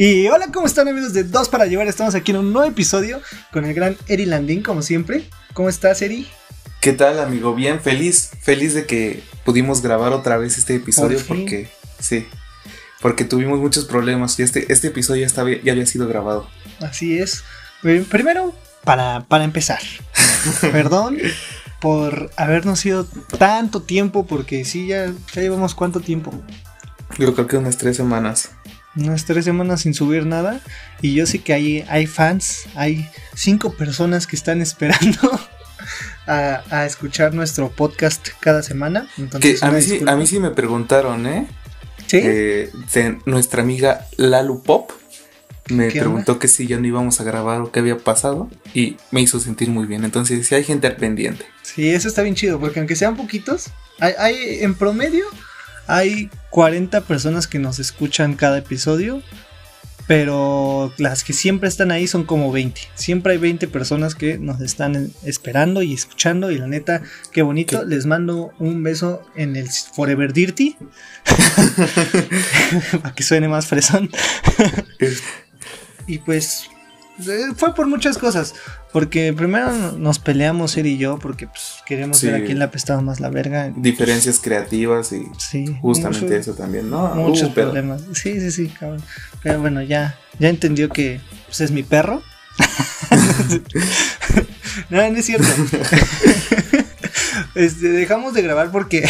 Y hola, ¿cómo están amigos de Dos para Llevar? Estamos aquí en un nuevo episodio con el gran Eri Landín, como siempre. ¿Cómo estás, Eri? ¿Qué tal, amigo? Bien, feliz, feliz de que pudimos grabar otra vez este episodio porque, sí, porque tuvimos muchos problemas y este, este episodio ya, estaba, ya había sido grabado. Así es. Primero, para, para empezar, perdón por habernos ido tanto tiempo, porque sí, ya, ya llevamos cuánto tiempo. Yo creo que unas tres semanas unas tres semanas sin subir nada. Y yo sé que hay, hay fans, hay cinco personas que están esperando a, escuchar nuestro podcast cada semana. Entonces, a, mí sí, a mí sí me preguntaron, ¿eh? ¿Sí? Eh, nuestra amiga Lalu Pop me preguntó que si ya no íbamos a grabar o qué había pasado y me hizo sentir muy bien. Entonces, si hay gente al pendiente. Sí, eso está bien chido, porque aunque sean poquitos, hay, hay en promedio hay 40 personas que nos escuchan cada episodio, pero las que siempre están ahí son como 20. Siempre hay 20 personas que nos están esperando y escuchando y la neta, qué bonito. Les mando un beso en el Forever Dirty. Para que suene más fresón. y pues eh, fue por muchas cosas. Porque primero nos peleamos él y yo porque pues, queremos ver a quién le apestaba más la verga. Diferencias creativas y justamente eso también, ¿no? Muchos problemas. Sí, sí, sí, cabrón. Pero bueno, ya, ya entendió que pues, es mi perro. no, no es cierto. Este, dejamos de grabar porque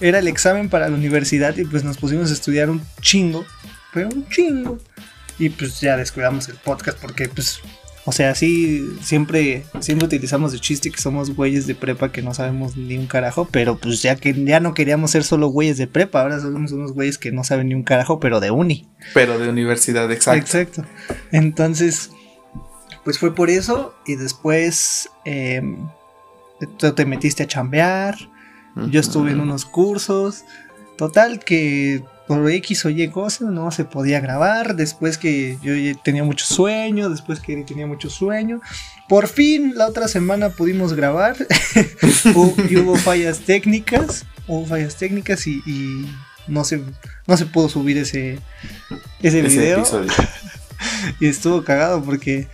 era el examen para la universidad y pues nos pusimos a estudiar un chingo, pero un chingo. Y pues ya descuidamos el podcast porque pues o sea, sí, siempre, siempre utilizamos de chiste que somos güeyes de prepa que no sabemos ni un carajo, pero pues ya que ya no queríamos ser solo güeyes de prepa, ahora somos unos güeyes que no saben ni un carajo, pero de uni. Pero de universidad, exacto. Exacto. Entonces, pues fue por eso y después eh, tú te metiste a chambear, yo estuve en unos cursos, total que por X o Y cosas no se podía grabar, después que yo tenía mucho sueño, después que tenía mucho sueño. Por fin, la otra semana pudimos grabar y hubo fallas técnicas, hubo fallas técnicas y, no, se, no se pudo subir ese, ese, video. y estuvo cagado porque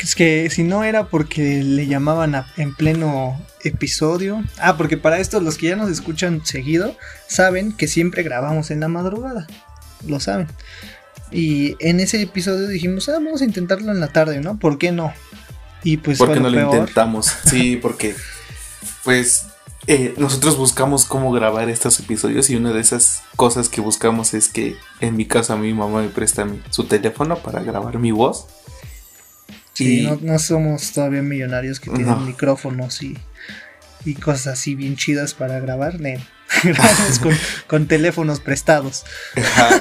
es que si no era porque le llamaban en pleno episodio. Ah, porque para esto los que ya nos escuchan seguido saben que siempre grabamos en la madrugada. Lo saben. Y en ese episodio dijimos, ah, vamos a intentarlo en la tarde, ¿no? ¿Por qué no? Y pues... Porque no lo intentamos. Sí, porque pues eh, nosotros buscamos cómo grabar estos episodios y una de esas cosas que buscamos es que en mi caso a mi mamá me presta su teléfono para grabar mi voz. Sí, no, somos todavía millonarios que tienen micrófonos y y cosas así bien chidas para grabar, Grabamos con, teléfonos prestados.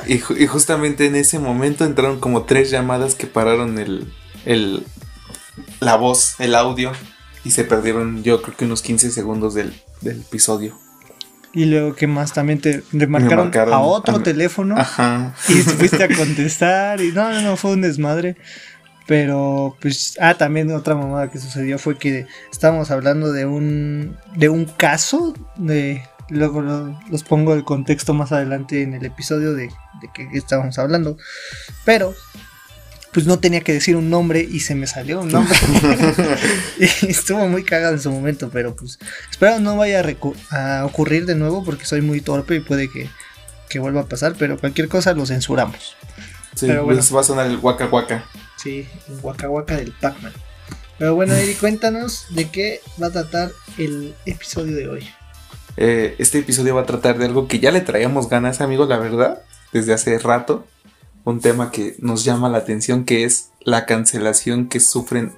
y, justamente en ese momento entraron como tres llamadas que pararon el, el, la voz, el audio, y se perdieron yo creo que unos 15 segundos del, episodio. Y luego que más también te remarcaron, a otro teléfono y fuiste a contestar y no, no, no, fue un desmadre. Pero, pues, ah, también otra mamada que sucedió fue que estábamos hablando de un, de un caso, de, luego los pongo el contexto más adelante en el episodio de, de que estábamos hablando, pero, pues no tenía que decir un nombre y se me salió un nombre. y estuvo muy cagado en su momento, pero pues espero no vaya a, ocurrir de nuevo porque soy muy torpe y puede que, que vuelva a pasar, pero cualquier cosa lo censuramos. Sí, pero bueno. Pues va a sonar el guaca guaca. Sí, el Waka Waka del Pac-Man. Pero bueno, Eri, cuéntanos de qué va a tratar el episodio de hoy. Eh, este episodio va a tratar de algo que ya le traíamos ganas, amigos, la verdad, desde hace rato. Un tema que nos llama la atención, que es la cancelación que sufren,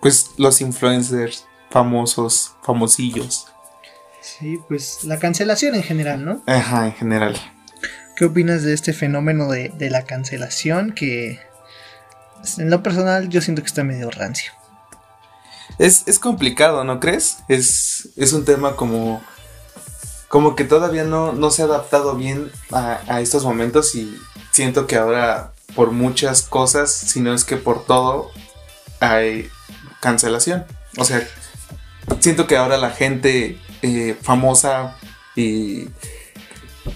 pues, los influencers famosos, famosillos. Sí, pues la cancelación en general, ¿no? Ajá, en general. ¿Qué opinas de este fenómeno de, de la cancelación que en lo personal yo siento que está medio rancio. Es, complicado, ¿no crees? Es, es un tema como, como que todavía no, no se ha adaptado bien a, estos momentos y siento que ahora por muchas cosas, si no es que por todo, hay cancelación. O sea, siento que ahora la gente eh, famosa y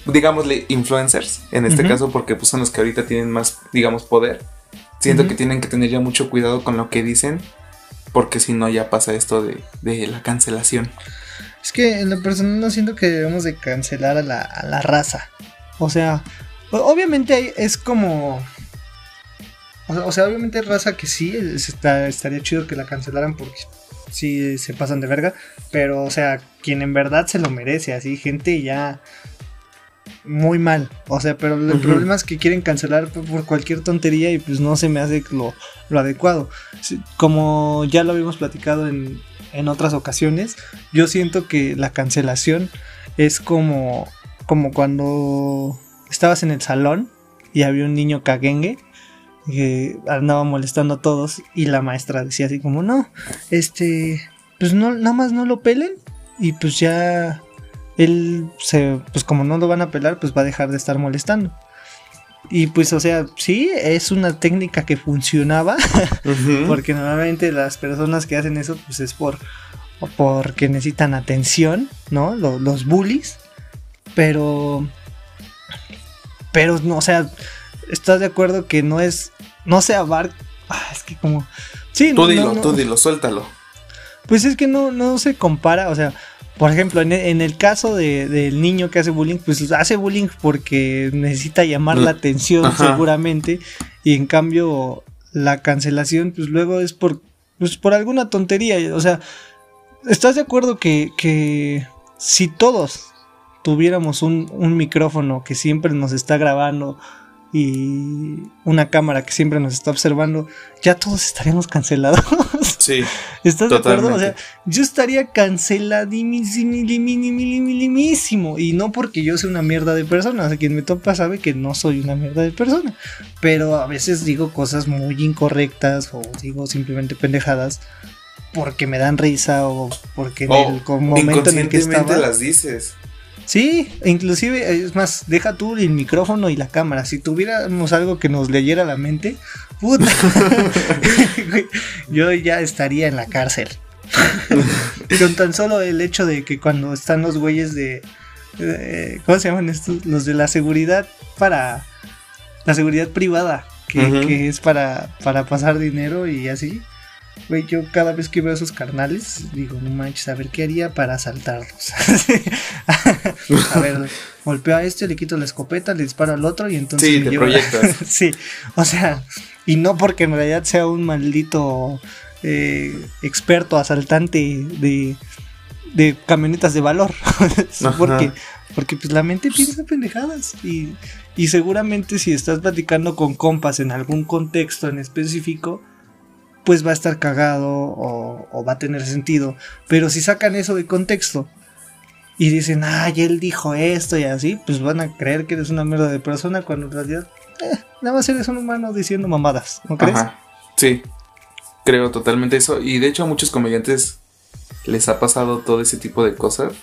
digámosle, influencers, en este caso, porque pues, son los que ahorita tienen más, digamos, poder. Siento que tienen que tener ya mucho cuidado con lo que dicen, porque si no ya pasa esto de, de la cancelación. Es que en lo personal no siento que debemos de cancelar a la, a la raza. O sea, obviamente es como... O sea, obviamente raza que sí, está, estaría chido que la cancelaran porque sí se pasan de verga. Pero, o sea, quien en verdad se lo merece, así, gente ya muy mal. O sea, pero el problema es que quieren cancelar por cualquier tontería y pues no se me hace lo, lo adecuado. Como ya lo habíamos platicado en, en otras ocasiones, yo siento que la cancelación es como, como cuando estabas en el salón y había un niño caguengue que andaba molestando a todos y la maestra decía así como, no, este, pues no, nada más no lo pelen y pues ya él se, pues como no lo van a pelar, pues va a dejar de estar molestando. Y pues, o sea, sí, es una técnica que funcionaba, porque normalmente las personas que hacen eso, pues es por, porque necesitan atención, ¿no? Los, bullies, pero, pero, no, o sea, ¿estás de acuerdo que no es, no se abarca, ah, es que como, sí, tú dilo, tú dilo, suéltalo. Pues es que no, no se compara, o sea, por ejemplo, en, el caso del niño que hace bullying, pues hace bullying porque necesita llamar la atención seguramente. Y en cambio, la cancelación, pues luego es por, pues, por alguna tontería. O sea, ¿estás de acuerdo que, que si todos tuviéramos un, un micrófono que siempre nos está grabando y una cámara que siempre nos está observando, ya todos estaríamos cancelados. Sí. ¿Estás de acuerdo? O sea, yo estaría canceladísimo y no porque yo sea una mierda de persona, o sea, quien me topa sabe que no soy una mierda de persona, pero a veces digo cosas muy incorrectas o digo simplemente pendejadas porque me dan risa o porque en el momento en el que estaba las dices. Sí, inclusive, es más, deja tú el micrófono y la cámara. Si tuviéramos algo que nos leyera la mente, puta, yo ya estaría en la cárcel. Con tan solo el hecho de que cuando están los güeyes de, ¿cómo se llaman estos? Los de la seguridad para la seguridad privada, que, es para, para pasar dinero y así. Güey, yo cada vez que veo a esos carnales, digo, no manches, a ver qué haría para asaltarlos. a ver, golpeo a este, le quito la escopeta, le disparo al otro y entonces. Sí, te proyectas. sí, o sea, y no porque en realidad sea un maldito eh, experto asaltante de, de camionetas de valor. porque, porque pues la mente piensa pendejadas y, y seguramente si estás platicando con compas en algún contexto en específico pues va a estar cagado o, va a tener sentido. Pero si sacan eso de contexto y dicen, ay, él dijo esto y así, pues van a creer que eres una mierda de persona cuando en realidad eh, nada más eres un humano diciendo mamadas, ¿no crees? Sí, creo totalmente eso. Y de hecho a muchos comediantes les ha pasado todo ese tipo de cosas.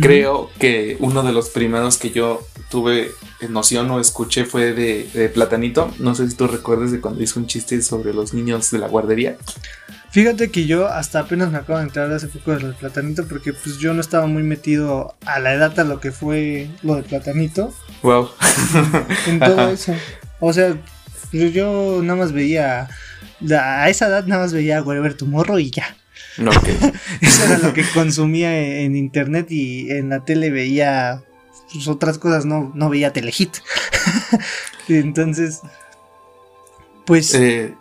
Creo que uno de los primeros que yo tuve noción o escuché fue de, Platanito. No sé si tú recuerdas de cuando hizo un chiste sobre los niños de la guardería. Fíjate que yo hasta apenas me acabo de entrar hace poco de lo de Platanito porque pues yo no estaba muy metido a la edad a lo que fue lo de Platanito. Wow. en todo eso. O sea, pues, yo nada más veía a esa edad nada más veía a Wherever Tomorrow y ya. Eso era lo que consumía en internet y en la tele veía pues, otras cosas, no, no veía Telehit. Entonces, pues... Eh,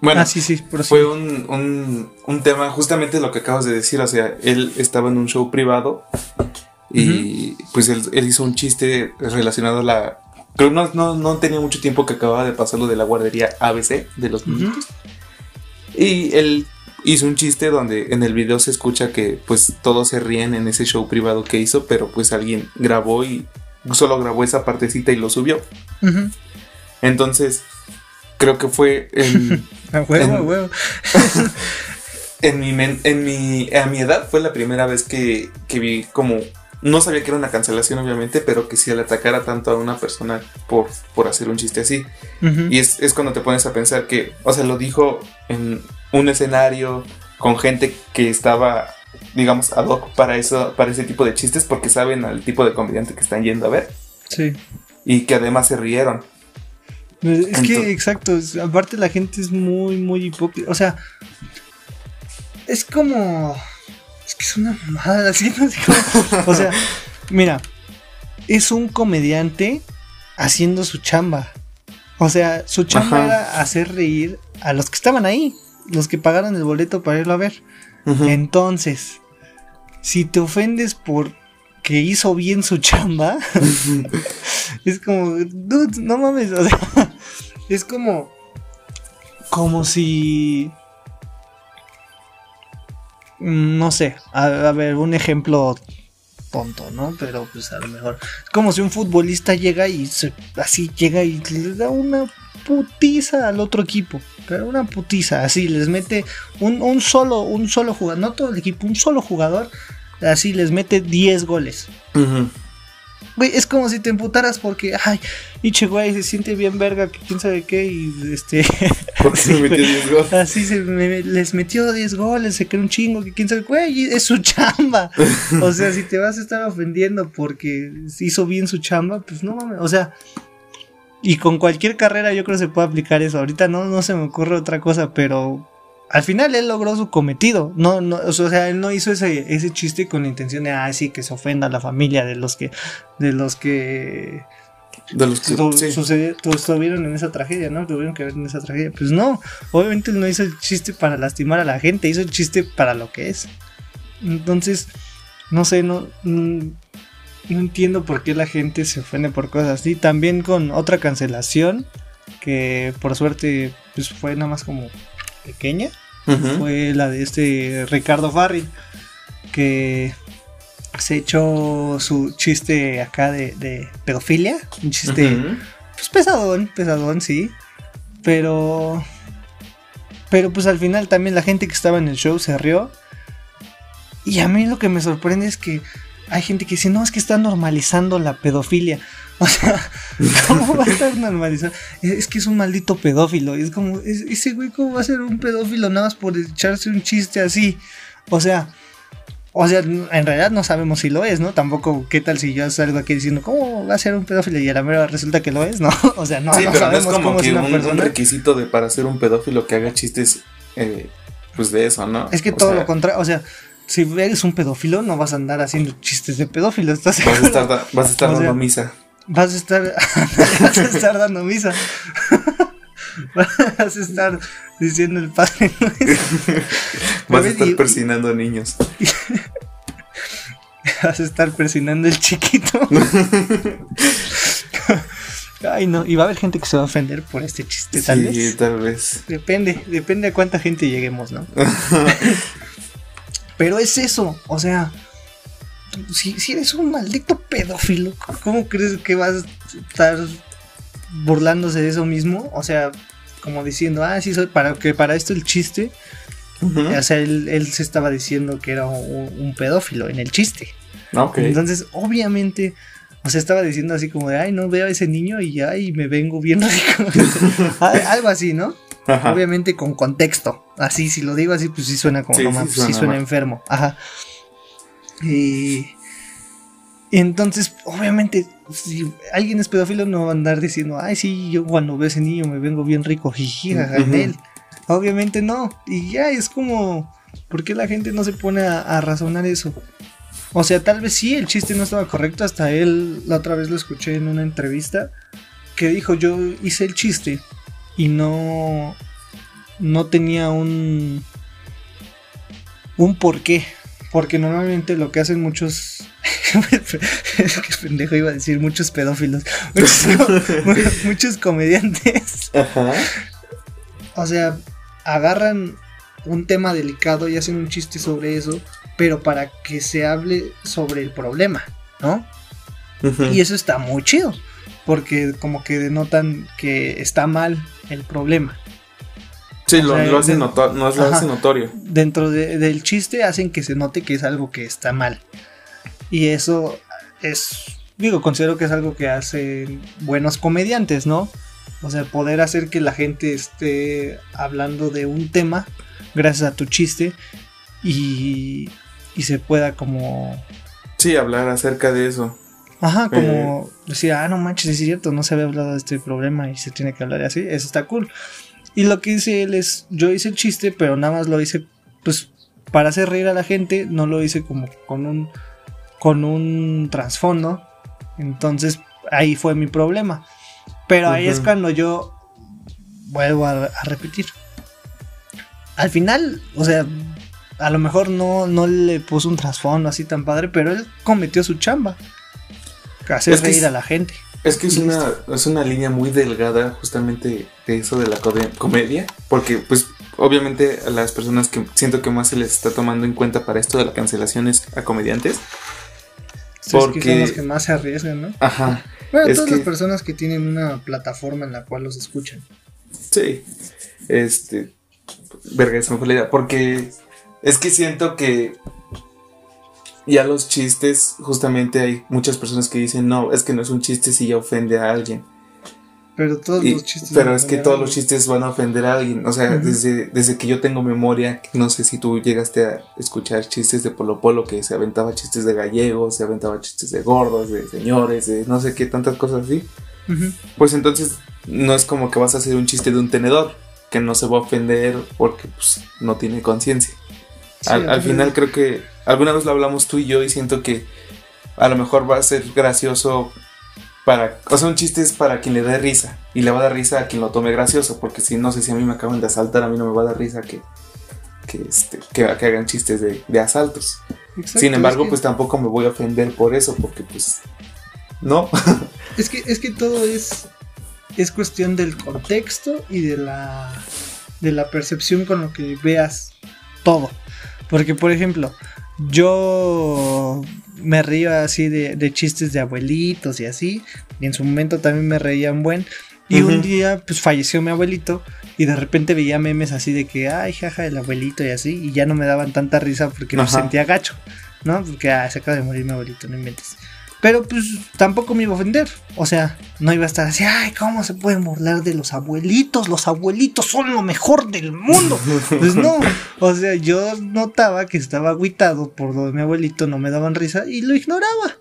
bueno, ah, fue un, un, tema, justamente lo que acabas de decir, o sea, él estaba en un show privado y pues él, hizo un chiste relacionado a la... Creo no, no, no tenía mucho tiempo que acababa de pasar lo de la guardería ABC de los niños. Y él hizo un chiste donde en el video se escucha que pues todos se ríen en ese show privado que hizo, pero pues alguien grabó y solo grabó esa partecita y lo subió. Entonces, creo que fue en... en, mi, en mi, a mi edad fue la primera vez que, que vi como no sabía que era una cancelación, obviamente, pero que si le atacara tanto a una persona por, por hacer un chiste así. Y es, es, cuando te pones a pensar que, o sea, lo dijo en un escenario con gente que estaba digamos, ad hoc para, eso, para ese tipo de chistes porque saben al tipo de comediante que están yendo a ver. Sí. Y que además se rieron. Es que, exacto, aparte la gente es muy, muy hipócrita. O sea, es como. Es que es una mamada, así no sé cómo- O sea, mira, es un comediante haciendo su chamba. O sea, su chamba Ajá. era hacer reír a los que estaban ahí, los que pagaron el boleto para irlo a ver. Entonces, si te ofendes por que hizo bien su chamba, es como, dude, no mames, o sea, es como, como si, no sé, a, ver, un ejemplo tonto, ¿no? Pero pues a lo mejor, es como si un futbolista llega y se- así llega y le da una putiza al otro equipo, pero una putiza, así les mete un, solo, un solo jugador, no todo el equipo, un solo jugador, así les mete 10 goles. Ujú. Güey, es como si te emputaras porque, ay, pinche güey, se siente bien verga, que quién sabe qué, y este, Porque se metió 10 goles. así se me- les metió 10 goles, se cree un chingo, que quién sabe, güey, es su chamba. O sea, si te vas a estar ofendiendo porque hizo bien su chamba, pues no mames, o sea, y con cualquier carrera yo creo que se puede aplicar eso. Ahorita no, no se me ocurre otra cosa, pero al final él logró su cometido. No, no, o sea, él no hizo ese, ese chiste con la intención de, ah, sí, que se ofenda a la familia de los que, de los que De los que. su- sí. sucedió- tu- estuvieron en esa tragedia, ¿no? Tuvieron que ver en esa tragedia. Pues no, obviamente él no hizo el chiste para lastimar a la gente, hizo el chiste para lo que es. Entonces, no sé, no, mm, no entiendo por qué la gente se ofende por cosas así. También con otra cancelación, que por suerte pues fue nada más como pequeña, Fue la de este Ricardo Farri, que se echó su chiste acá de, de pedofilia, un chiste pues pesadón, pesadón, sí. Pero. Pero pues al final también la gente que estaba en el show se rió. Y a mí lo que me sorprende es que hay gente que dice, no, es que está normalizando la pedofilia. O sea, ¿cómo va a estar normalizando? Es es que es un maldito pedófilo. Y es como, es- ese güey, ¿cómo va a ser un pedófilo nada más por echarse un chiste así? O sea, o sea, en realidad no sabemos si lo es, ¿no? Tampoco, ¿qué tal si yo salgo aquí diciendo, ¿cómo va a ser un pedófilo? Y a la mera resulta que lo es, ¿no? O sea, no, sí, no pero no es sabemos como cómo es que una un, un persona. requisito de para ser un pedófilo que haga chistes, eh, pues de eso, ¿no? Es que O todo sea, lo contrario, o sea, si eres un pedófilo, no vas a andar haciendo chistes de pedófilo, ¿estás Vas a estar, vas a estar sea, dando misa. Vas a estar, vas a estar dando misa. Vas a estar diciendo el padre nuestro. Vas a estar Y- persinando niños. Vas a estar presionando el chiquito. Ay, no, y va a haber gente que se va a ofender por este chiste, tal sí, vez. tal vez. Depende, depende a cuánta gente lleguemos, ¿no? Pero es eso, o sea, si, si eres un maldito pedófilo, ¿cómo crees que vas a estar burlándose de eso mismo? O sea, como diciendo, ah, sí, soy para que para esto el chiste, o sea, él, él se estaba diciendo que era un, un pedófilo en el chiste. Ok. Entonces, obviamente, o sea, estaba diciendo así como de, ay, no veo a ese niño y ay, me vengo bien rico. Al- Algo así, ¿no? Ajá. Obviamente con contexto. Así, si lo digo así, pues sí suena como, Sí, no sí suena suena, enfermo. Ajá. Y entonces, obviamente, si alguien es pedófilo, no va a andar diciendo, ay, sí, yo cuando veo a ese niño me vengo bien rico, jiji, jaja, él. Obviamente no. Y ya es como, ¿por qué la gente no se pone a, a razonar eso? O sea, tal vez sí, el chiste no estaba correcto. Hasta él, la otra vez lo escuché en una entrevista, que dijo, yo hice el chiste y no, no tenía un, un porqué. Porque normalmente lo que hacen muchos... Qué pendejo iba a decir muchos pedófilos. Muchos, co- muchos comediantes. Ajá. O sea, agarran un tema delicado y hacen un chiste sobre eso, pero para que se hable sobre el problema, ¿no? Y eso está muy chido, porque como que denotan que está mal el problema. Sí, o lo, sea, lo de- notorio. Dentro de- del chiste hacen que se note que es algo que está mal. Y eso es, digo, considero que es algo que hacen buenos comediantes, ¿no? O sea, poder hacer que la gente esté hablando de un tema gracias a tu chiste y, y se pueda como... Sí, hablar acerca de eso. Ajá, como decir, ah, no manches, es cierto, no se había hablado de este problema y se tiene que hablar así, eso está cool. Y lo que dice él es, yo hice el chiste, pero nada más lo hice, pues, para hacer reír a la gente, no lo hice como con un, con un trasfondo. Entonces, ahí fue mi problema. Pero ahí es cuando yo vuelvo a, repetir. Al final, o sea, a lo mejor no, no le puso un trasfondo así tan padre, pero él cometió su chamba. Hacer reír a la gente. Es que es una, es una línea muy delgada justamente de eso de la comedia, porque pues obviamente a las personas que siento que más se les está tomando en cuenta para esto de la cancelación es a comediantes. porque son los que más se arriesgan, ¿no? Ajá. Bueno, todas las personas que tienen una plataforma en la cual los escuchan. Sí. Este. Verga, esa me la idea. Porque es que siento que ya los chistes, justamente hay muchas personas que dicen, no, es que no es un chiste si ya ofende a alguien. Pero todos los chistes. Pero es que todos los chistes van a ofender a alguien. O sea, desde, desde que yo tengo memoria, no sé si tú llegaste a escuchar chistes de Polo Polo, que se aventaba chistes de gallegos, se aventaba chistes de gordos, de señores, de no sé qué, tantas cosas así. Pues entonces no es como que vas a hacer un chiste de un tenedor, que no se va a ofender porque pues, no tiene conciencia. al final creo que alguna vez lo hablamos tú y yo y siento que a lo mejor va a ser gracioso para, o sea, un chiste es para quien le dé risa y le va a dar risa a quien lo tome gracioso, porque si no sé si a mí me acaban de asaltar, a mí no me va a dar risa que, que, este, que, hagan chistes de, de asaltos. Sin embargo, pues tampoco me voy a ofender por eso, porque pues no. es que es que todo es es cuestión del contexto y de la de la percepción con lo que veas todo. Porque por ejemplo, yo me río así de, chistes de abuelitos y así. Y en su momento también me reían buen. Y un día, pues falleció mi abuelito. Y de repente veía memes así de que, ay, jaja, el abuelito y así. Y ya no me daban tanta risa porque me sentía gacho. ¿No? Porque ah, se acaba de morir mi abuelito, no inventes. Pero pues tampoco me iba a ofender. O sea, no iba a estar así, ay, ¿cómo se pueden burlar de los abuelitos? Los abuelitos son lo mejor del mundo. Pues no, o sea, yo notaba que estaba agüitado por lo de mi abuelito, no me daban risa y lo ignoraba.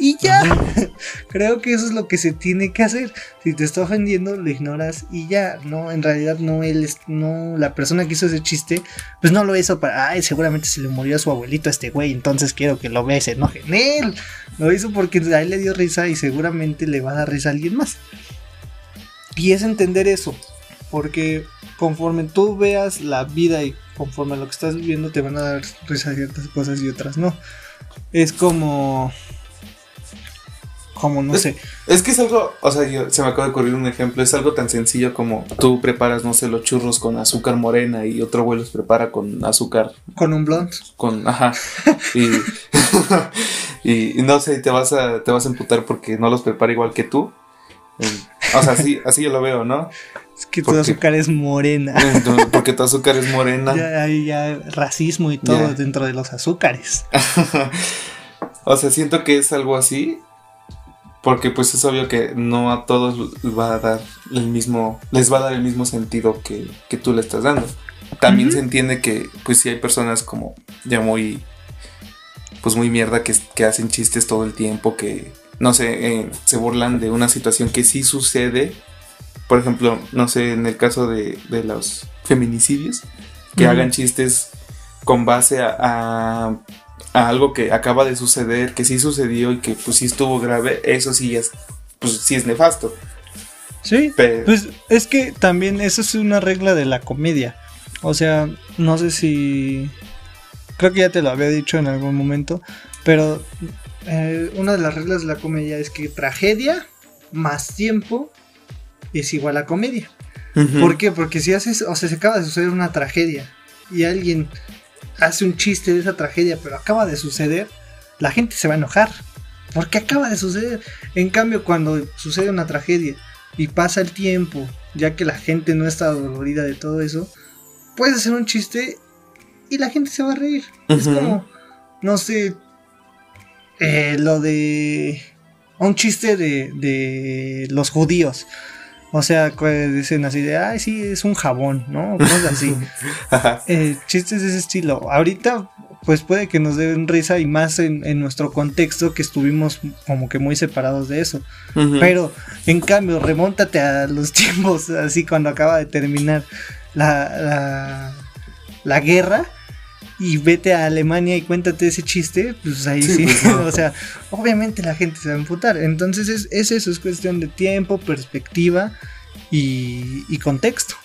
Y ya, creo que eso es lo que se tiene que hacer. Si te está ofendiendo, lo ignoras y ya. No, en realidad no él es, no, la persona que hizo ese chiste, pues no lo hizo para, ay, seguramente se le murió a su abuelito a este güey, entonces quiero que lo vea y se enoje en él. Lo hizo porque a él le dio risa y seguramente le va a dar risa a alguien más. Y es entender eso, porque conforme tú veas la vida y conforme a lo que estás viviendo, te van a dar risa ciertas cosas y otras no. Es como como no sé. Es que es algo, o sea, se me acaba de ocurrir un ejemplo, es algo tan sencillo como tú preparas, no sé, los churros con azúcar morena y otro güey los prepara con azúcar. Con un blond. Con, ajá. y, no sé, te vas a, te vas a emputar porque no los prepara igual que tú. O sea, así, así yo lo veo, ¿no? Es que tu azúcar es morena. Porque tu azúcar es morena. Ya hay ya racismo y todo dentro de los azúcares. o sea, siento que es algo así porque pues es obvio que no a todos va a dar el mismo, les va a dar el mismo sentido que, tú le estás dando. También se entiende que pues si hay personas como ya muy, pues muy mierda que, que hacen chistes todo el tiempo, que no sé, eh, se burlan de una situación que sí sucede. Por ejemplo, no sé, en el caso de, los feminicidios, que hagan chistes con base a a algo que acaba de suceder, que sí sucedió y que pues sí estuvo grave, eso sí es, pues sí es nefasto. Sí, pues es que también eso es una regla de la comedia. O sea, no sé si... Creo que ya te lo había dicho en algún momento, pero eh, una de las reglas de la comedia es que tragedia más tiempo es igual a comedia. ¿Por qué? Porque si haces, o sea, se acaba de suceder una tragedia y alguien hace un chiste de esa tragedia, pero acaba de suceder, la gente se va a enojar. Porque acaba de suceder. En cambio, cuando sucede una tragedia y pasa el tiempo, ya que la gente no está dolorida de todo eso, puedes hacer un chiste y la gente se va a reír. Es como, no sé, eh, lo de... Un chiste de, de los judíos. O sea, dicen así de, ay, sí, es un jabón, ¿no? Cosas así. eh, chistes de ese estilo. Ahorita, pues puede que nos den risa y más en, nuestro contexto que estuvimos como que muy separados de eso. Pero en cambio, remóntate a los tiempos así cuando acaba de terminar la, la, guerra y vete a Alemania y cuéntate ese chiste, pues ahí sí, pues o sea, obviamente la gente se va a emputar. Entonces es, es eso, es cuestión de tiempo, perspectiva y, y contexto.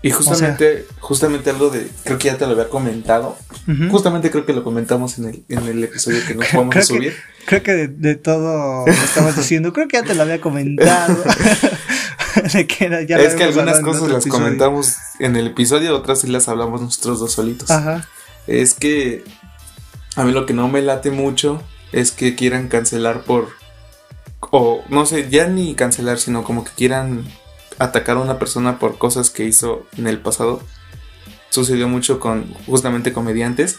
Y justamente, justamente algo de, creo que ya te lo había comentado. Justamente creo que lo comentamos en el, en el episodio que nos vamos a subir. creo que de, todo lo estamos diciendo, creo que ya te lo había comentado. es que algunas cosas las comentamos en el episodio, otras sí las hablamos nosotros dos solitos. Ajá. Es que a mí lo que no me late mucho es que quieran cancelar por, o no sé, ya ni cancelar, sino como que quieran atacar a una persona por cosas que hizo en el pasado. Sucedió mucho con justamente comediantes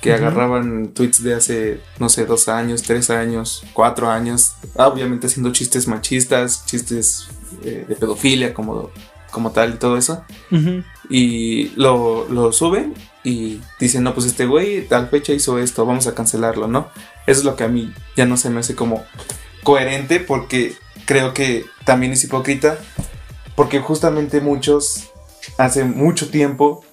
que agarraban tweets de hace, no sé, dos años, tres años, cuatro años, obviamente haciendo chistes machistas, chistes eh, de pedofilia como, como tal y todo eso. Y lo, lo, suben y dicen, no, pues este güey tal fecha hizo esto, vamos a cancelarlo, ¿no? Eso es lo que a mí ya no se me hace como coherente porque creo que también es hipócrita porque justamente muchos hace mucho tiempo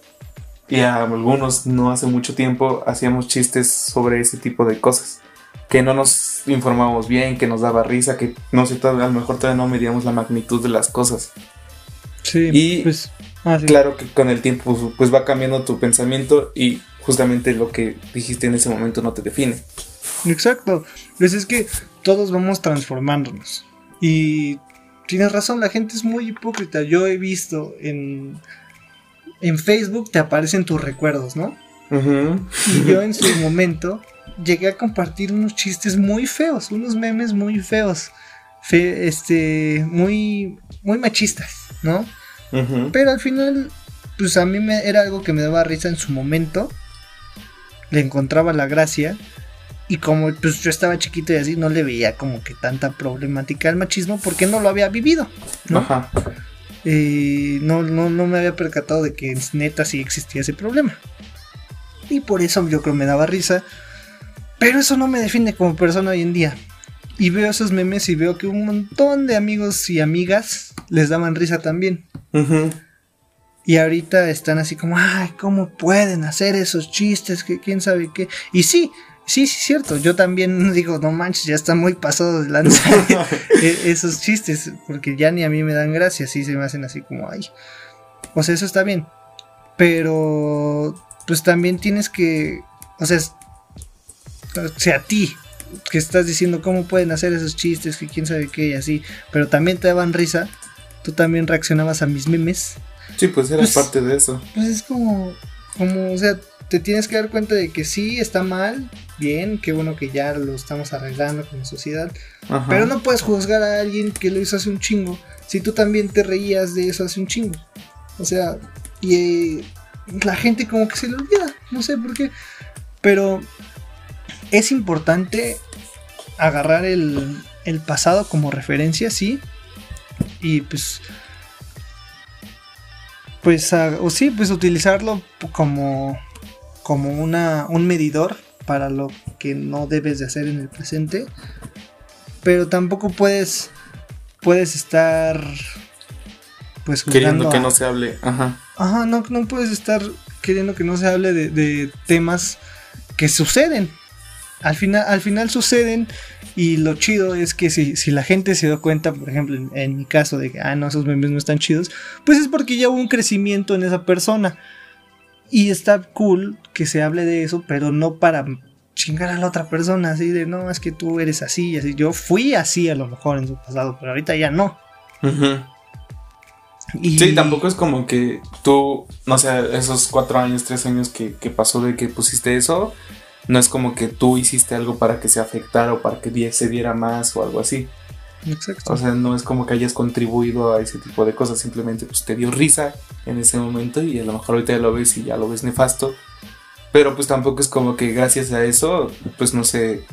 y a algunos no hace mucho tiempo hacíamos chistes sobre ese tipo de cosas. Que no nos informábamos bien, que nos daba risa, que no sé, a lo mejor todavía no medíamos la magnitud de las cosas. Sí, y pues, ah, claro que con el tiempo pues, pues va cambiando tu pensamiento y justamente lo que dijiste en ese momento no te define. Exacto, pues es que todos vamos transformándonos y tienes razón, la gente es muy hipócrita. Yo he visto en, en Facebook te aparecen tus recuerdos, ¿no? Y yo en su momento llegué a compartir unos chistes muy feos, unos memes muy feos, este, muy, muy machistas, ¿no? Pero al final, pues a mí me, era algo que me daba risa en su momento, le encontraba la gracia y como pues yo estaba chiquito y así no le veía como que tanta problemática al machismo porque no lo había vivido, ¿no? Ajá. Eh, no, no, no me había percatado de que neta sí existía ese problema. Y por eso yo creo que me daba risa. Pero eso no me define como persona hoy en día. Y veo esos memes y veo que un montón de amigos y amigas les daban risa también. Y ahorita están así como, ay, ¿cómo pueden hacer esos chistes? Que quién sabe qué. Y sí, Sí, sí, cierto. Yo también digo, no manches, ya está muy pasado de lanza e-, esos chistes, porque ya ni a mí me dan gracia, sí se me hacen así como, ay. O sea, eso está bien. Pero, pues también tienes que, o sea, o sea, a ti, que estás diciendo cómo pueden hacer esos chistes, que quién sabe qué y así, pero también te daban risa, tú también reaccionabas a mis memes. Sí, pues era pues, parte de eso. Pues es como, como, o sea, te tienes que dar cuenta de que sí está mal, bien, qué bueno que ya lo estamos arreglando la sociedad, pero no puedes juzgar a alguien que lo hizo hace un chingo si tú también te reías de eso hace un chingo. O sea, y eh, la gente como que se le olvida, no sé por qué, pero es importante agarrar el, el pasado como referencia, sí, y pues pues o sí, pues utilizarlo como como una, un medidor para lo que no debes de hacer en el presente. Pero tampoco puedes, puedes estar pues queriendo que no se hable. Ajá. Ajá, no, no puedes estar queriendo que no se hable de, temas que suceden. Al final, al final suceden y lo chido es que si, si la gente se da cuenta, por ejemplo, en, en, mi caso de que, ah, no, esos memes no están chidos, pues es porque ya hubo un crecimiento en esa persona. Y está cool que se hable de eso, pero no para chingar a la otra persona, así de no, es que tú eres así y así. Yo fui así a lo mejor en su pasado, pero ahorita ya no. Sí, tampoco es como que tú, no sé, esos cuatro años, tres años que, que, pasó de que pusiste eso, no es como que tú hiciste algo para que se afectara o para que se diera más o algo así. Exacto. O sea, no es como que hayas contribuido a ese tipo de cosas, simplemente pues te dio risa en ese momento y a lo mejor ahorita ya lo ves y ya lo ves nefasto. Pero pues tampoco es como que gracias a eso, pues no sé,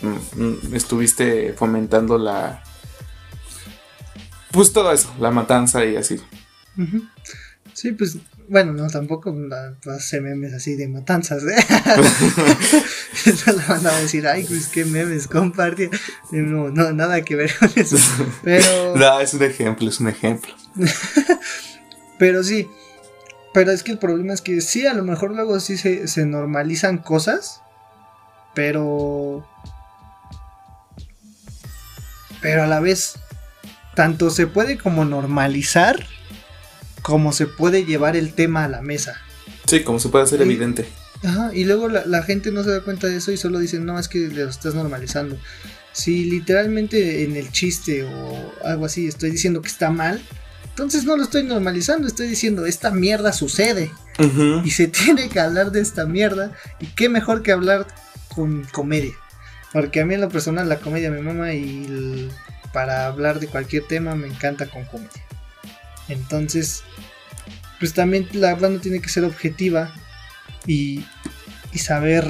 mm, mm, estuviste fomentando la... Pues todo eso, la matanza y así. Sí, pues bueno, no, tampoco hace memes así de matanzas, ¿eh? van a decir, ay, pues qué memes compartir. No, no, nada que ver con eso. Pero. No, es un ejemplo, es un ejemplo. pero sí. Pero es que el problema es que sí, a lo mejor luego sí se, se normalizan cosas. Pero. Pero a la vez. Tanto se puede como normalizar como se puede llevar el tema a la mesa. Sí, como se puede hacer evidente. Ajá, y luego la, gente no se da cuenta de eso y solo dicen, no, es que lo estás normalizando. Si literalmente en el chiste o algo así estoy diciendo que está mal, entonces no lo estoy normalizando, estoy diciendo, esta mierda sucede. Y se tiene que hablar de esta mierda. Y qué mejor que hablar con comedia. Porque a mí en lo personal la comedia me mama y para hablar de cualquier tema me encanta con comedia. Entonces, pues también la banda tiene que ser objetiva y, y saber,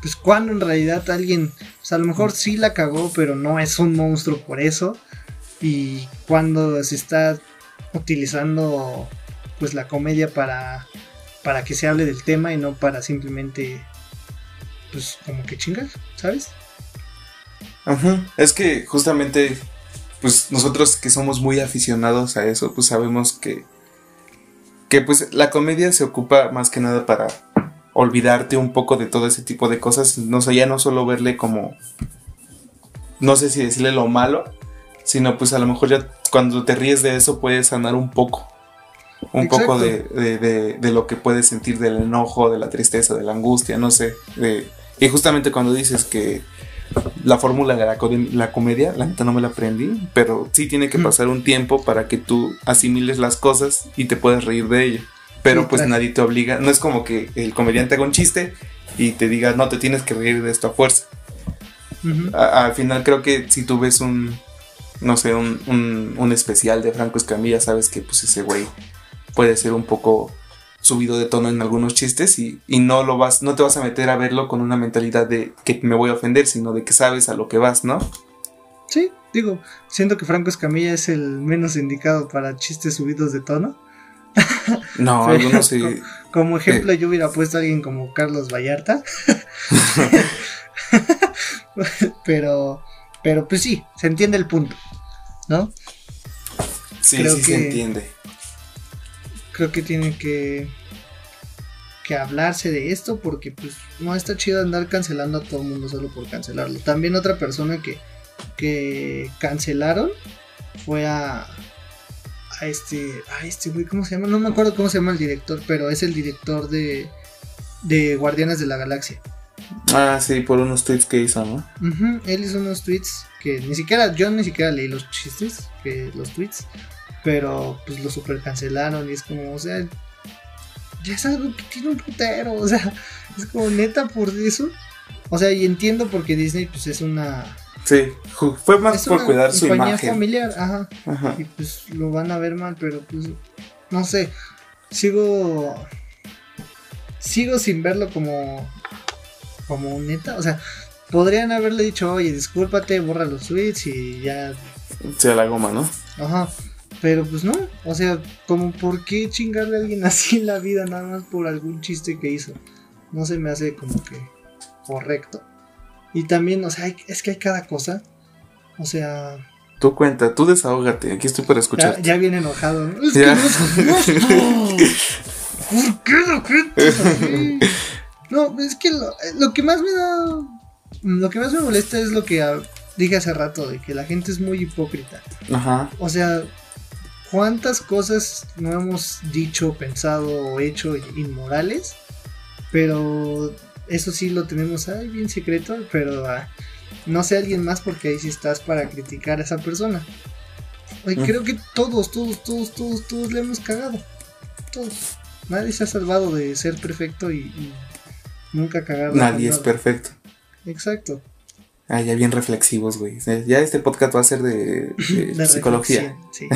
pues cuando en realidad alguien, a lo mejor sí la cagó, pero no es un monstruo por eso. Y cuando se está utilizando pues la comedia para, para que se hable del tema y no para simplemente pues como que chingar, ¿sabes? Ajá, es que justamente pues nosotros que somos muy aficionados a eso, pues sabemos que, que pues la comedia se ocupa más que nada para olvidarte un poco de todo ese tipo de cosas, no sé, ya no solo verle como, no sé si decirle lo malo, sino pues a lo mejor ya cuando te ríes de eso puedes sanar un poco, un poco de, de, de, lo que puedes sentir del enojo, de la tristeza, de la angustia, no sé, y justamente cuando dices que la fórmula de la, comedia, la neta no me la aprendí, pero sí tiene que pasar un tiempo para que tú asimiles las cosas y te puedas reír de ello. Pero pues nadie te obliga, no es como que el comediante haga un chiste y te diga, no te tienes que reír de esto a fuerza. al final creo que si tú ves un, no sé, un, un, un especial de Franco Escamilla, sabes que pues ese güey puede ser un poco subido de tono en algunos chistes y, no lo vas, no te vas a meter a verlo con una mentalidad de que me voy a ofender, sino de que sabes a lo que vas, ¿no? Sí, digo, siento que Franco Escamilla es el menos indicado para chistes subidos de tono. No, algunos sí. Como, ejemplo, yo hubiera puesto a alguien como Carlos Vallarta. pero, pero pues sí, se entiende el punto, ¿no? Sí, sí se entiende creo que tiene que que hablarse de esto porque pues no está chido andar cancelando a todo el mundo solo por cancelarlo. También otra persona que, que cancelaron fue a a este a este güey, ¿cómo se llama? No me acuerdo cómo se llama el director, pero es el director de de Guardianes de la Galaxia. Ah, sí, por unos tweets que hizo, ¿no? él hizo unos tweets que ni siquiera yo ni siquiera leí los chistes, que los tweets, pero pues lo super cancelaron y es como, o sea, ya es algo que tiene un putero, o sea, es como neta por eso. O sea, y entiendo porque Disney pues es una... Sí, fue más por cuidar su imagen. familiar, ajá, ajá. Y pues lo van a ver mal, pero pues no sé, sigo sigo sin verlo como como neta, o sea, podrían haberle dicho, "Oye, discúlpate, borra los tweets y ya sea la goma, ¿no?" Ajá. Pero pues no, o sea, como por qué chingarle a alguien así en la vida nada más por algún chiste que hizo. No se me hace como que correcto. Y también, o sea, es que hay cada cosa. O sea... Tú cuenta, tú desahógate, aquí estoy para escuchar. Ya, viene enojado. ¿no? Es ya. que no ¿Por qué lo así? No, es que lo, lo, que más me da... Lo que más me molesta es lo que dije hace rato, de que la gente es muy hipócrita. Ajá. O sea, cuántas cosas no hemos dicho, pensado o hecho inmorales, pero eso sí lo tenemos ahí bien secreto, pero ah, no sé alguien más porque ahí sí estás para criticar a esa persona. Mm. Creo que todos, todos, todos, todos, todos le hemos cagado. Todos. Nadie se ha salvado de ser perfecto y, nunca cagar. Nadie es perfecto. Exacto. Ah, ya bien reflexivos, güey. Ya este podcast va a ser de, psicología. Sí.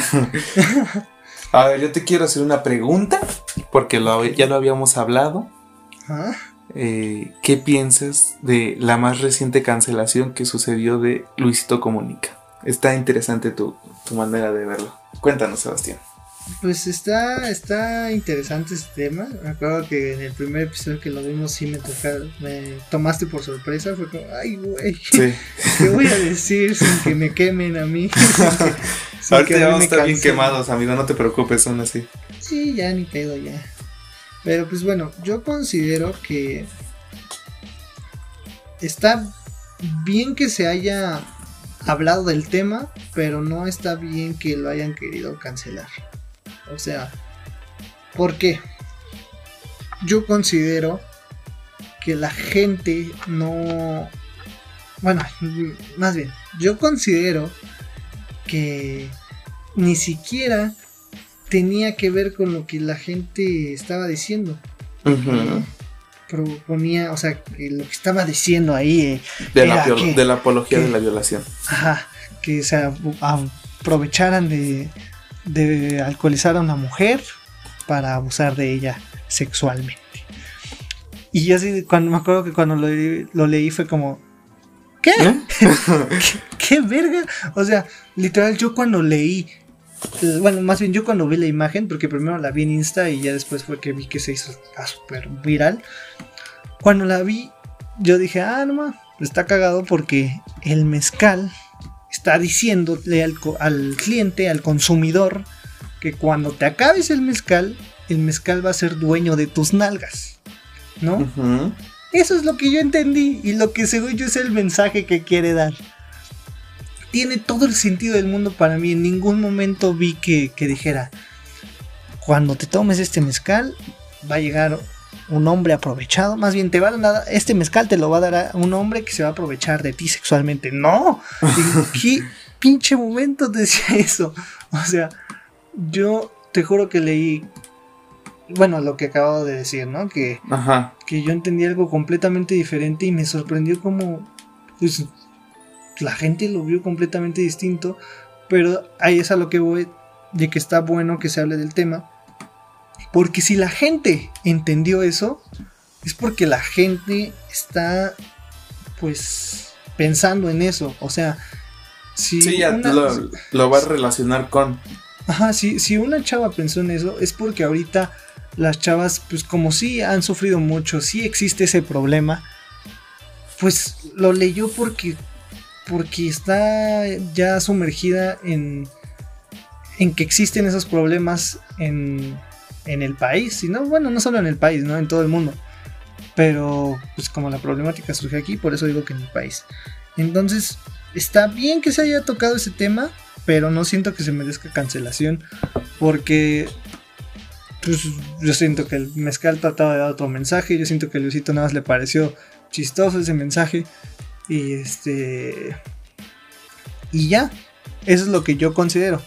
a ver, yo te quiero hacer una pregunta, porque ya lo habíamos hablado. ¿Ah? Eh, ¿Qué piensas de la más reciente cancelación que sucedió de Luisito Comunica? Está interesante tu, tu manera de verlo. Cuéntanos, Sebastián. Pues está, está interesante este tema. Me acuerdo que en el primer episodio que lo vimos sí me tocaron, me tomaste por sorpresa. Fue como, ay, güey, sí. ¿qué voy a decir sin que me quemen a mí? Ahorita ya vamos a estar bien quemados, amigo, no te preocupes, son así. Sí, ya ni pedo, ya. Pero pues bueno, yo considero que está bien que se haya hablado del tema, pero no está bien que lo hayan querido cancelar. O sea, ¿por qué? Yo considero que la gente no... Bueno, más bien, yo considero que ni siquiera tenía que ver con lo que la gente estaba diciendo. Proponía, o sea, que lo que estaba diciendo ahí. Eh, de, la, de, la, apología de la violación. Ajá, que se aprovecharan de, de alcoholizar a una mujer para abusar de ella sexualmente. Y yo así, cuando me acuerdo que cuando lo, leí fue como, ¿qué? ¿Eh? ¿Qué? ¿Qué verga? O sea, literal, yo cuando leí, eh, bueno, más bien yo cuando vi la imagen, porque primero la vi en Insta y ya después fue que vi que se hizo súper viral. Cuando la vi, yo dije, ah, no, está cagado porque el mezcal está diciéndole al, cliente, al consumidor, que cuando te acabes el mezcal, el mezcal va a ser dueño de tus nalgas. ¿No? Eso es lo que yo entendí y lo que según yo es el mensaje que quiere dar. Tiene todo el sentido del mundo para mí. En ningún momento vi que, que dijera, cuando te tomes este mezcal, va a llegar un hombre aprovechado. Más bien, te va a dar, este mezcal te lo va a dar a un hombre que se va a aprovechar de ti sexualmente. No, ¿en qué pinche momento decía eso? O sea, yo te juro que leí, bueno, lo que acabo de decir, ¿no? Que, que yo entendí algo completamente diferente y me sorprendió como, pues, la gente lo vio completamente distinto. Pero ahí es a lo que voy, de que está bueno que se hable del tema porque si la gente entendió eso, es porque la gente está, pues, pensando en eso. O sea, si. Sí, ya lo, lo va a relacionar con. Ajá, si, si una chava pensó en eso, es porque ahorita las chavas, pues, como sí han sufrido mucho, sí existe ese problema, pues lo leyó porque. Porque está ya sumergida en. En que existen esos problemas en en el país, sino, bueno, no solo en el país, ¿no? En todo el mundo. Pero, pues como la problemática surge aquí, por eso digo que en el país. Entonces, está bien que se haya tocado ese tema, pero no siento que se merezca cancelación, porque pues yo siento que el mezcal trataba de dar otro mensaje, yo siento que a Luisito nada más le pareció chistoso ese mensaje y este y ya, eso es lo que yo considero.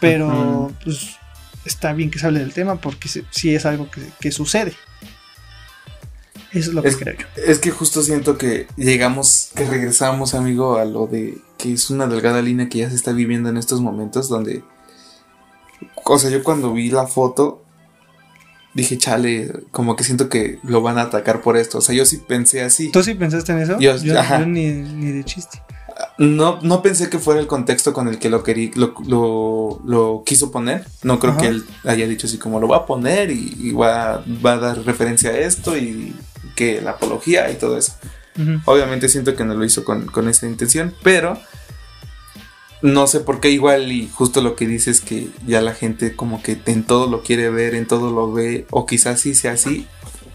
Pero pues está bien que se hable del tema porque sí es algo que, sucede. Eso es lo que creo yo. Es que justo siento que llegamos, que regresamos, amigo, a lo de que es una delgada línea que ya se está viviendo en estos momentos donde... O sea, yo cuando vi la foto dije, chale, como que siento que lo van a atacar por esto. O sea, yo sí pensé así. ¿Tú sí pensaste en eso? Yo, ni, ni, de chiste no, no pensé que fuera el contexto con el que lo, querí, lo, lo, quiso poner. No creo que él haya dicho así como lo va a poner y, va, va, a dar referencia a esto y que la apología y todo eso. Obviamente siento que no lo hizo con, con esa intención, pero no sé por qué igual y justo lo que dices que ya la gente como que en todo lo quiere ver, en todo lo ve, o quizás sí sea así.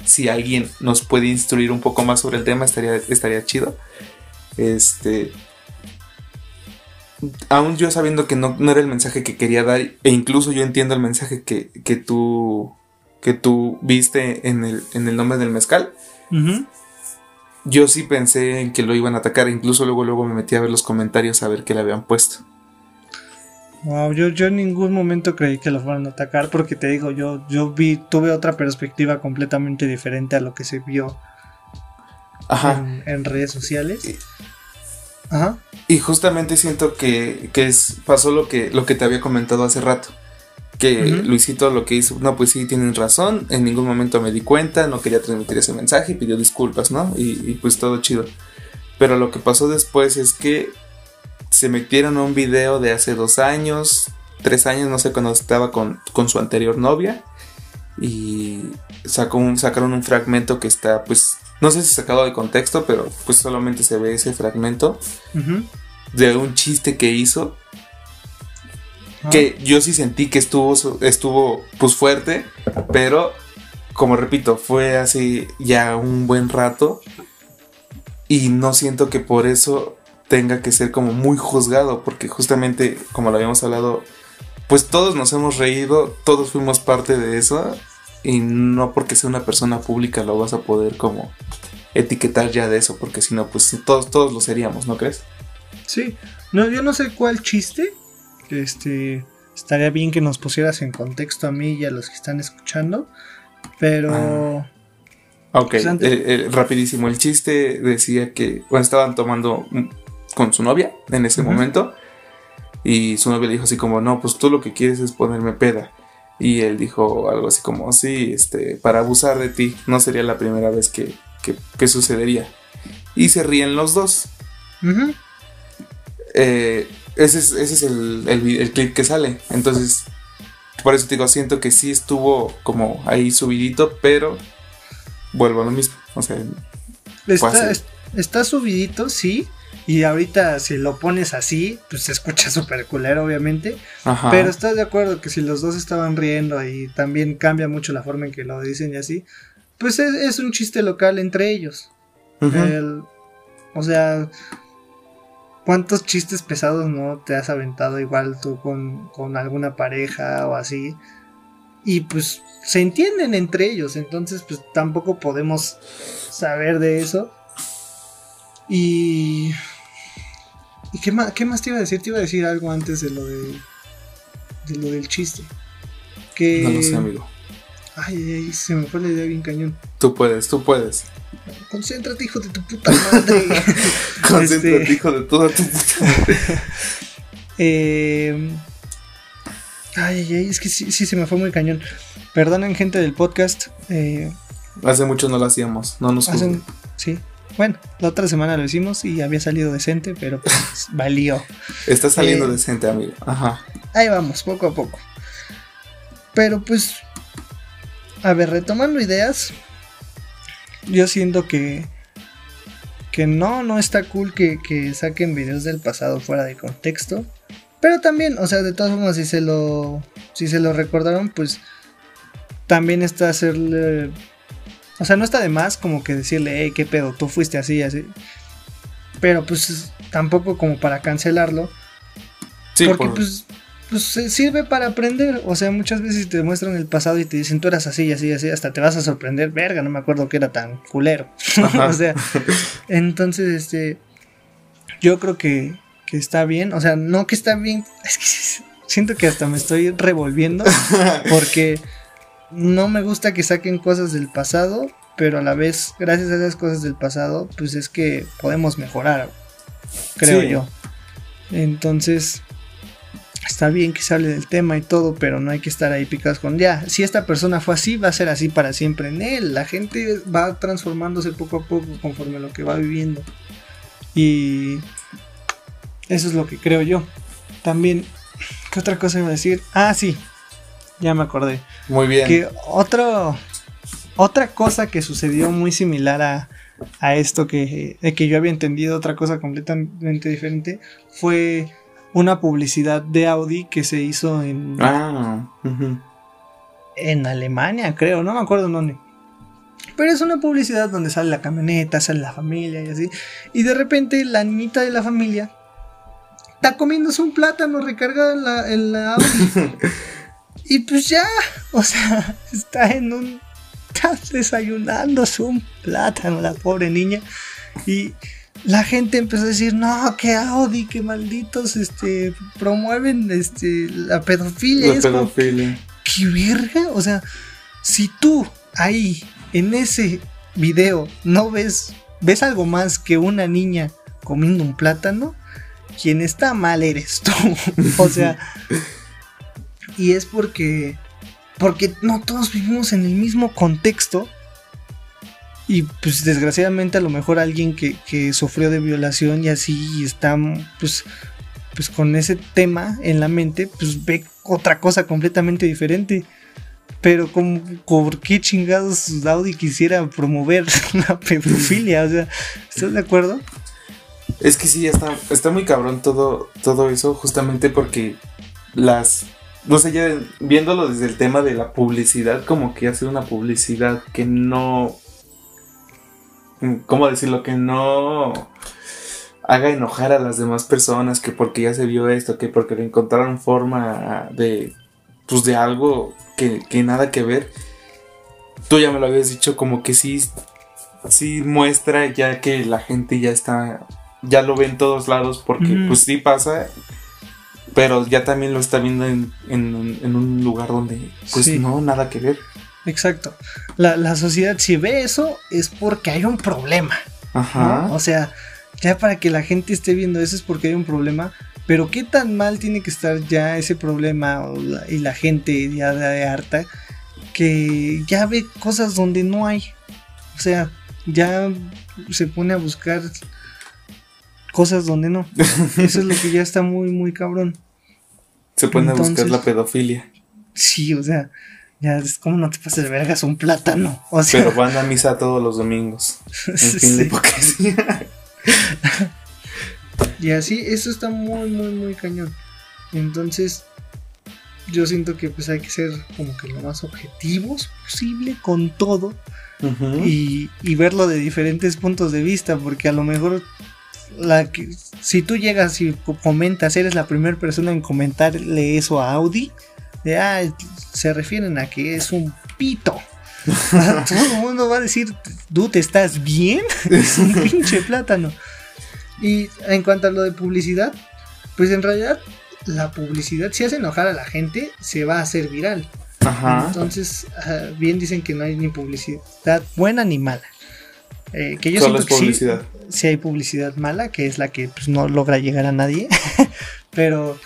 Si alguien nos puede instruir un poco más sobre el tema, estaría, estaría chido. Este, aún yo sabiendo que no, era el mensaje que quería dar, e incluso yo entiendo el mensaje que, tú, que tú viste en el, en el nombre del mezcal, yo sí pensé en que lo iban a atacar, incluso luego, luego me metí a ver los comentarios a ver qué le habían puesto. Wow, yo, yo en ningún momento creí que lo fueran a atacar porque te digo, yo, yo vi, tuve otra perspectiva completamente diferente a lo que se vio En, en redes sociales. Y justamente siento que, es, pasó lo que, lo que te había comentado hace rato. Que Luisito lo que hizo, no, pues sí, tienen razón, en ningún momento me di cuenta, no quería transmitir ese mensaje y pidió disculpas, ¿no? Y, pues todo chido. Pero lo que pasó después es que se metieron a un video de hace dos años tres años, no sé, cuando estaba con, con su anterior novia. Y sacó un, sacaron un fragmento que está, pues, no sé si sacado de contexto, pero pues solamente se ve ese fragmento de un chiste que hizo. Ah. Que yo sí sentí que estuvo, estuvo pues fuerte, pero como repito, fue hace ya un buen rato y no siento que por eso tenga que ser como muy juzgado, porque justamente como lo habíamos hablado, pues todos nos hemos reído, todos fuimos parte de eso y no porque sea una persona pública lo vas a poder como etiquetar ya de eso, porque si no, pues todos, todos lo seríamos, ¿no crees? Sí, no, yo no sé cuál chiste, este, estaría bien que nos pusieras en contexto a mí y a los que están escuchando, pero... Ok, eh, eh, rapidísimo. El chiste decía que bueno, estaban tomando con su novia en ese momento. Y su novia le dijo así como, no, pues tú lo que quieres es ponerme peda. Y él dijo algo así como, sí, este, para abusar de ti, no sería la primera vez que, que, sucedería. Y se ríen los dos. Eh, ese es, ese es el, el, clip que sale. Entonces, por eso te digo, siento que sí estuvo como ahí subidito, pero vuelvo a lo mismo. O sea, está, está subidito, sí. Y ahorita si lo pones así, pues se escucha súper culero, obviamente. Pero estás de acuerdo que si los dos estaban riendo y también cambia mucho la forma en que lo dicen y así, pues es, un chiste local entre ellos. o sea, ¿cuántos chistes pesados no te has aventado igual tú con, con alguna pareja o así? Y pues se entienden entre ellos, entonces pues tampoco podemos saber de eso. Y... ¿Y qué más, qué más te iba a decir? Te iba a decir algo antes de lo de... De lo del chiste. Que... No lo sé, amigo. Ay, ay, se me fue la idea bien cañón. Tú puedes, tú puedes. Concéntrate, hijo de tu puta madre. Concéntrate, este, hijo de toda tu puta madre. eh... Ay, ay, ay, es que sí, sí, se me fue muy cañón. Perdonen, gente del podcast. Eh, Hace mucho no lo hacíamos, no nos hacen, Sí. Bueno, la otra semana lo hicimos y había salido decente, pero pues valió. Está saliendo eh, decente, amigo. Ajá. Ahí vamos, poco a poco. Pero pues. A ver, retomando ideas. Yo siento que. Que no, no está cool que, que saquen videos del pasado fuera de contexto. Pero también, o sea, de todas formas, si se lo, si se lo recordaron, pues también está hacerle... O sea, no está de más como que decirle, hey, qué pedo, tú fuiste así, así. Pero pues tampoco como para cancelarlo. Sí, porque pues, pues sirve para aprender. O sea, muchas veces te muestran el pasado y te dicen, tú eras así, así, así, hasta te vas a sorprender. Verga, no me acuerdo que era tan culero. o sea, entonces, este, yo creo que que está bien, o sea, no que está bien, es que siento que hasta me estoy revolviendo porque no me gusta que saquen cosas del pasado, pero a la vez, gracias a esas cosas del pasado, pues es que podemos mejorar, creo yo. Entonces, está bien que se hable del tema y todo, pero no hay que estar ahí picados con ya. Si esta persona fue así, va a ser así para siempre en él. La gente va transformándose poco a poco conforme a lo que va viviendo. Y eso es lo que creo yo. También, ¿qué otra cosa iba a decir? Ah, sí, ya me acordé. Muy bien. Que otro, otra cosa que sucedió muy similar a, a esto que, de que yo había entendido, otra cosa completamente diferente, fue una publicidad de Audi que se hizo en, ah, en Alemania, creo, no me acuerdo en dónde. Pero es una publicidad donde sale la camioneta, sale la familia y así. Y de repente la niñita de la familia está comiéndose un plátano recargado en la, en la y pues ya, o sea, está en un. Está desayunándose un plátano, la pobre niña. Y la gente empezó a decir, no, que Audi, que malditos este, promueven este, la pedofilia. La pedofilia. ¿Qué verga? O sea, si tú ahí, en ese video, no ves, ves algo más que una niña comiendo un plátano, quien está mal eres tú. o sea, y es porque, porque no todos vivimos en el mismo contexto. Y pues desgraciadamente a lo mejor alguien que, que sufrió de violación y así está pues pues con ese tema en la mente, pues ve otra cosa completamente diferente. Pero como, ¿por qué chingados Audi quisiera promover la pedofilia? O sea, ¿estás de acuerdo? Es que sí, está, está muy cabrón todo, todo eso, justamente porque las... No sé, ya viéndolo desde el tema de la publicidad, como que hace una publicidad que no... ¿Cómo decirlo? Que no haga enojar a las demás personas, que porque ya se vio esto, que porque le encontraron forma de, pues de algo que, que nada que ver. Tú ya me lo habías dicho, como que sí, sí muestra ya que la gente ya está, ya lo ve en todos lados, porque pues sí pasa, pero ya también lo está viendo en, en, un lugar donde pues no, nada que ver. Exacto. La, la, sociedad si ve eso es porque hay un problema. Ajá. O sea, ya para que la gente esté viendo eso es porque hay un problema. Pero qué tan mal tiene que estar ya ese problema y la gente ya de harta que ya ve cosas donde no hay. O sea, ya se pone a buscar cosas donde no. Eso es lo que ya está muy, muy cabrón. Se pone a buscar la pedofilia. Sí, o sea, ya es como no te pases de vergas un plátano. O sea, Pero van a misa todos los domingos. En fin de hipocresía. y así, eso está muy, muy, muy cañón. Entonces, yo siento que pues hay que ser como que lo más objetivos posible con todo. y, verlo de diferentes puntos de vista, porque a lo mejor la que, si tú llegas y comentas, eres la primera persona en comentarle eso a Audi, de ah, se refieren a que es un pito. Todo el mundo va a decir, ¿tú te estás bien? es un pinche plátano. Y en cuanto a lo de publicidad, pues en realidad la publicidad, si hace enojar a la gente, se va a hacer viral. Entonces, ah, bien dicen que no hay ni publicidad buena ni mala. Eh, que yo Solo es publicidad. Sí, hay publicidad mala, que es la que pues, no logra llegar a nadie. Pero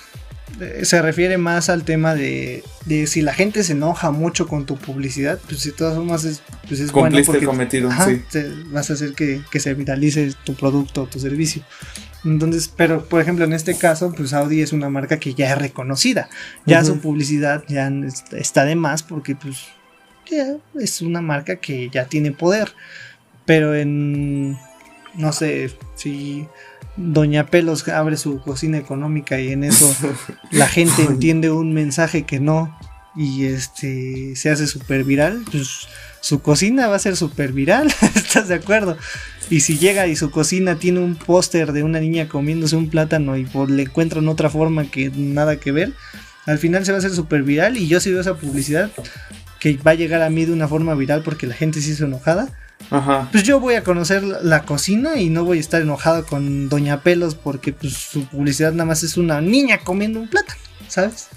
eh, se refiere más al tema de, de, si la gente se enoja mucho con tu publicidad, pues de todas formas es, pues es bueno porque cometido, vas a hacer que, se viralice tu producto o tu servicio. Entonces, pero por ejemplo en este caso, pues Audi es una marca que ya es reconocida, ya su publicidad ya está de más porque pues ya es una marca que ya tiene poder, pero en no sé si Doña Pelos abre su cocina económica y en eso la gente entiende un mensaje que no y este se hace súper viral, pues su cocina va a ser súper viral, ¿estás de acuerdo? Y si llega y su cocina tiene un póster de una niña comiéndose un plátano y por, le encuentran otra forma que nada que ver, al final se va a hacer súper viral y yo si veo esa publicidad que va a llegar a mí de una forma viral porque la gente se hizo enojada, pues yo voy a conocer la, cocina y no voy a estar enojado con Doña Pelos porque pues, su publicidad nada más es una niña comiendo un plátano, ¿sabes?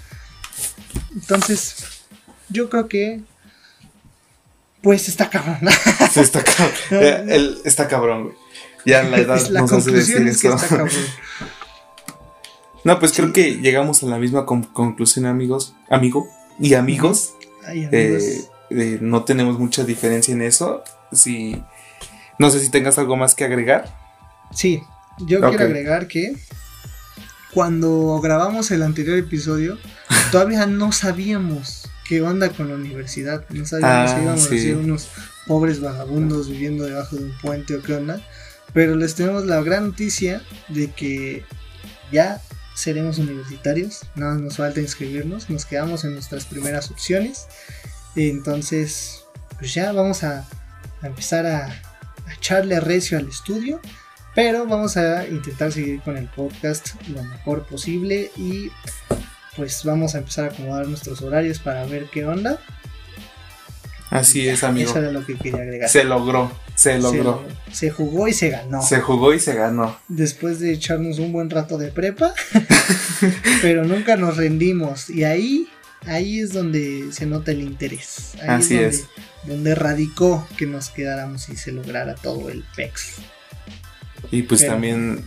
Entonces, yo creo que. Pues está cabrón. Sí, está cabrón. Él está cabrón, güey. Ya en la edad la nos hace decir es que está cabrón. No, pues creo que llegamos a la misma conclusión, amigos. Amigo y amigos. Ay, amigos. Eh, no tenemos mucha diferencia en eso si no sé si tengas algo más que agregar. Sí, yo quiero agregar que cuando grabamos el anterior episodio, todavía no sabíamos qué onda con la universidad. No sabíamos si ah, íbamos a ser unos pobres vagabundos viviendo debajo de un puente o qué onda. Pero les tenemos la gran noticia de que ya seremos universitarios. Nada nos falta inscribirnos. Nos quedamos en nuestras primeras opciones. Entonces, pues ya vamos a a empezar a, echarle recio al estudio. Pero vamos a intentar seguir con el podcast lo mejor posible y pues vamos a empezar a acomodar nuestros horarios para ver qué onda. Así es, amigo. Eso era lo que quería agregar. Se logró, se logró. Se, jugó y se ganó. Se jugó y se ganó. Después de echarnos un buen rato de prepa, pero nunca nos rendimos. Y ahí, ahí es donde se nota el interés. Así es donde radicó que nos quedáramos y se lograra todo el PEX. Y pues también,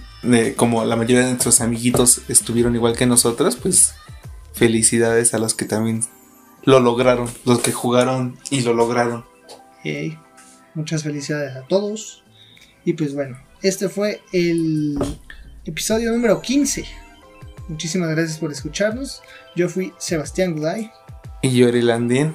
como la mayoría de nuestros amiguitos estuvieron igual que nosotros, pues felicidades a los que también lo lograron, los que jugaron y lo lograron. muchas felicidades a todos. Y pues bueno, este fue el episodio número 15 Muchísimas gracias por escucharnos. Yo fui Sebastián Guday. Y Yori Landín.